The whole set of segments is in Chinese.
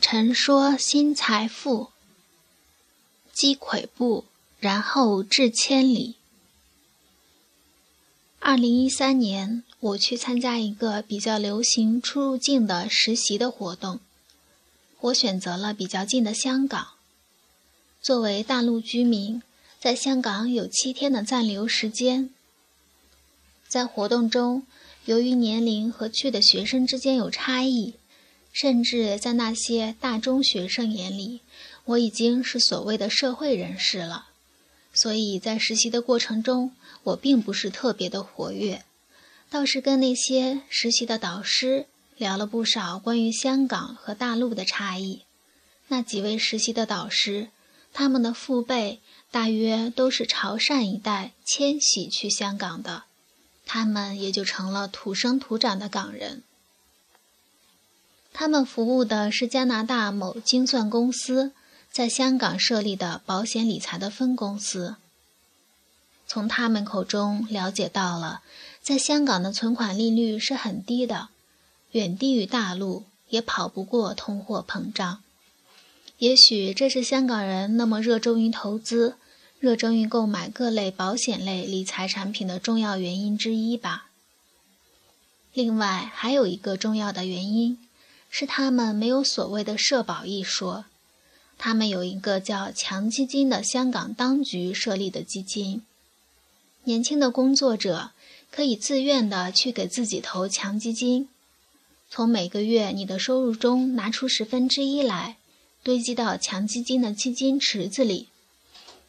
陈说新财富，积跬步，然后至千里。二零一三年，我去参加一个比较流行出入境的实习的活动，我选择了比较近的香港。作为大陆居民，在香港有七天的暂留时间。在活动中，由于年龄和去的学生之间有差异。甚至在那些大中学生眼里，我已经是所谓的社会人士了。所以在实习的过程中，我并不是特别的活跃，倒是跟那些实习的导师聊了不少关于香港和大陆的差异。那几位实习的导师，他们的父辈大约都是潮汕一带迁徙去香港的，他们也就成了土生土长的港人。他们服务的是加拿大某精算公司在香港设立的保险理财的分公司。从他们口中了解到了，在香港的存款利率是很低的，远低于大陆，也跑不过通货膨胀。也许这是香港人那么热衷于投资、热衷于购买各类保险类理财产品的重要原因之一吧。另外，还有一个重要的原因。是他们没有所谓的社保一说，他们有一个叫强基金的香港当局设立的基金，年轻的工作者可以自愿的去给自己投强基金，从每个月你的收入中拿出十分之一来，堆积到强基金的基金池子里，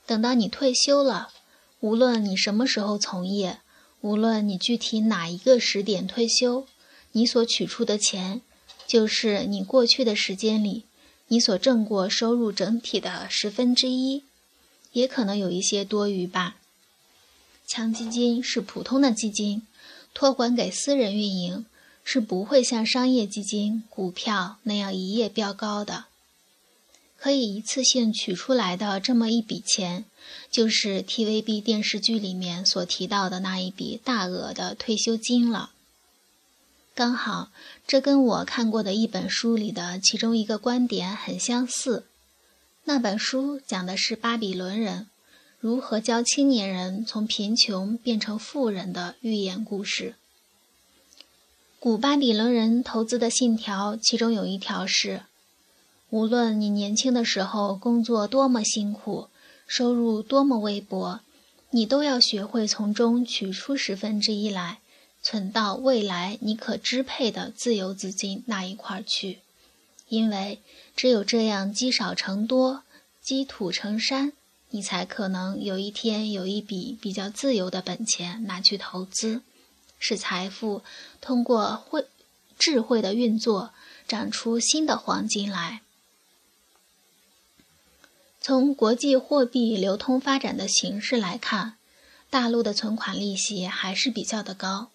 等到你退休了，无论你什么时候从业，无论你具体哪一个时点退休，你所取出的钱。就是你过去的时间里，你所挣过收入整体的十分之一，也可能有一些多余吧。强基金是普通的基金，托管给私人运营，是不会像商业基金、股票那样一夜飙高的。可以一次性取出来的这么一笔钱，就是 TVB 电视剧里面所提到的那一笔大额的退休金了。刚好，这跟我看过的一本书里的其中一个观点很相似。那本书讲的是巴比伦人如何教青年人从贫穷变成富人的寓言故事。古巴比伦人投资的信条，其中有一条是：无论你年轻的时候工作多么辛苦，收入多么微薄，你都要学会从中取出十分之一来。存到未来你可支配的自由资金那一块去，因为只有这样积少成多，积土成山，你才可能有一天有一笔比较自由的本钱拿去投资，使财富通过会智慧的运作长出新的黄金来。从国际货币流通发展的形势来看，大陆的存款利息还是比较的高。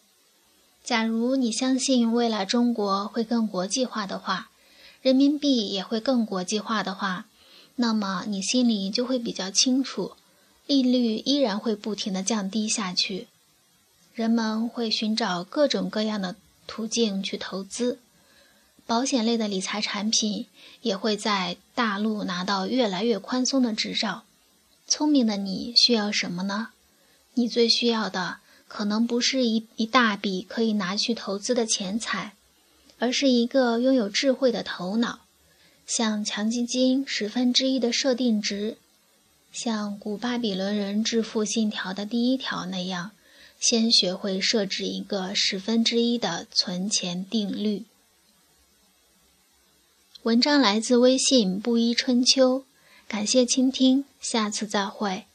假如你相信未来中国会更国际化的话，人民币也会更国际化的话，那么你心里就会比较清楚，利率依然会不停的降低下去，人们会寻找各种各样的途径去投资，保险类的理财产品也会在大陆拿到越来越宽松的执照。聪明的你需要什么呢？你最需要的。可能不是一一大笔可以拿去投资的钱财，而是一个拥有智慧的头脑，像强基金十分之一的设定值，像古巴比伦人致富信条的第一条那样，先学会设置一个十分之一的存钱定律。文章来自微信布衣春秋，感谢倾听，下次再会。